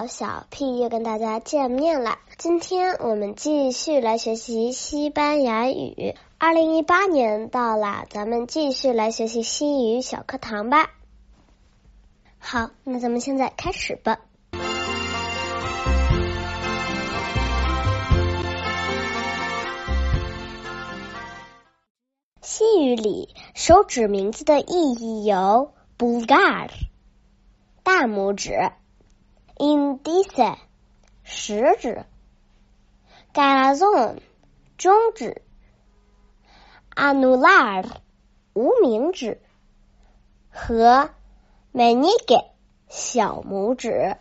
好，小 P 又跟大家见面了。今天我们继续来学习西班牙语。二零一八年到了，咱们继续来学习西语小课堂吧。好，那咱们现在开始吧。西语里手指名字的意义有 “bulgar”，大拇指。Indice，食指；Garazon，中指；Anular，无名指；和 Meñique，小拇指。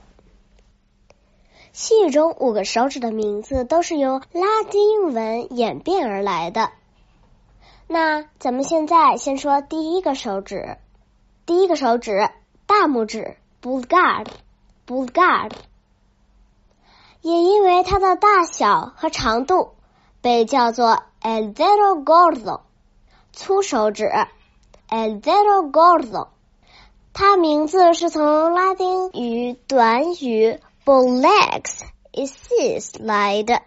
西语中五个手指的名字都是由拉丁文演变而来的。那咱们现在先说第一个手指，第一个手指大拇指 Bulgar。Bulgar，也因为它的大小和长度被叫做 el dedo gordo，粗手指 el dedo gordo。它名字是从拉丁语短语 bolex isis 来的，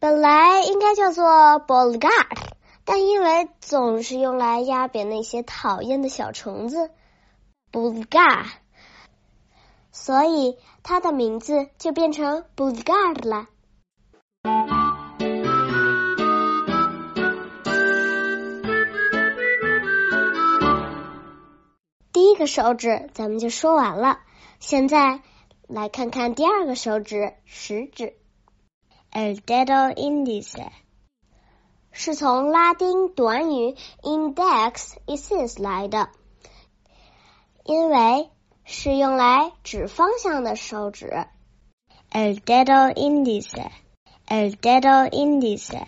本来应该叫做 bulgar，但因为总是用来压扁那些讨厌的小虫子，bulgar。所以它的名字就变成 Bulgar 了。第一个手指咱们就说完了，现在来看看第二个手指食指，El dedo indice，是从拉丁短语 index isis 来的，因为。是用来指方向的手指，el dedo indice，el dedo indice。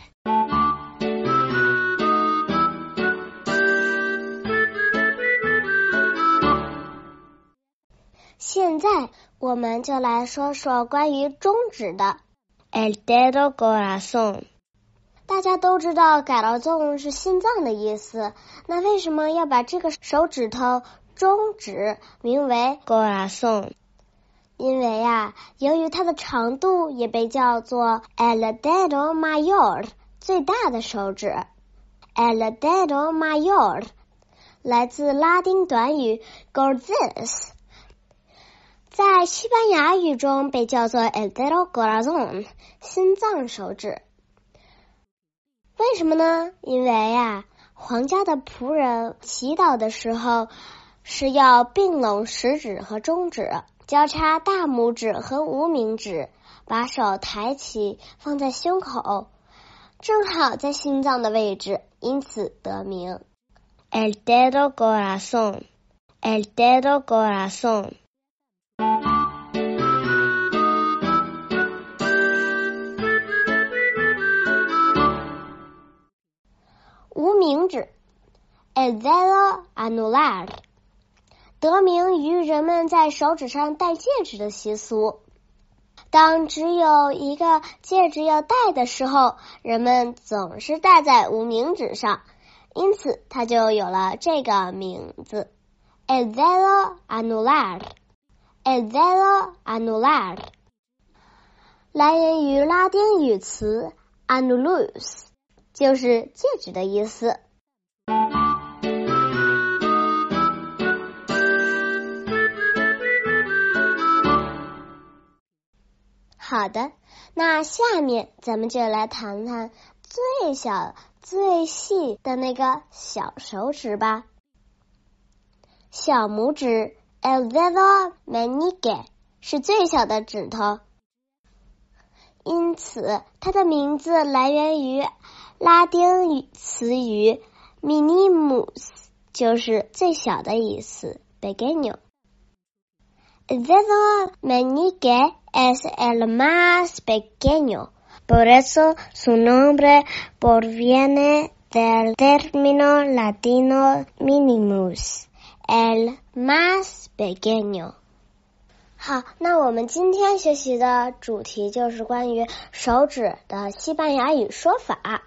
现在我们就来说说关于中指的，el dedo corazón。大家都知道 corazón 是心脏的意思，那为什么要把这个手指头？中指名为 corazón，因为呀，由于它的长度也被叫做 el dedo mayor，最大的手指。el dedo mayor 来自拉丁短语 gordes，在西班牙语中被叫做 el dedo corazón，心脏手指。为什么呢？因为呀，皇家的仆人祈祷的时候。是要并拢食指和中指，交叉大拇指和无名指，把手抬起放在胸口，正好在心脏的位置，因此得名。El dedo corazón, el dedo corazón。无名指，el dedo anular。得名于人们在手指上戴戒指的习俗。当只有一个戒指要戴的时候，人们总是戴在无名指上，因此它就有了这个名字 e dedo anular。el dedo anular 来源于拉丁语词 anulus，就是戒指的意思。好的，那下面咱们就来谈谈最小、最细的那个小手指吧。小拇指 el dedo meñique 是最小的指头，因此它的名字来源于拉丁语词语 minimus，就是最小的意思。pequeño el dedo meñique es el más pequeño, por eso su nombre proviene del término latino minimus, el más pequeño。好，那我们今天学习的主题就是关于手指的西班牙语说法。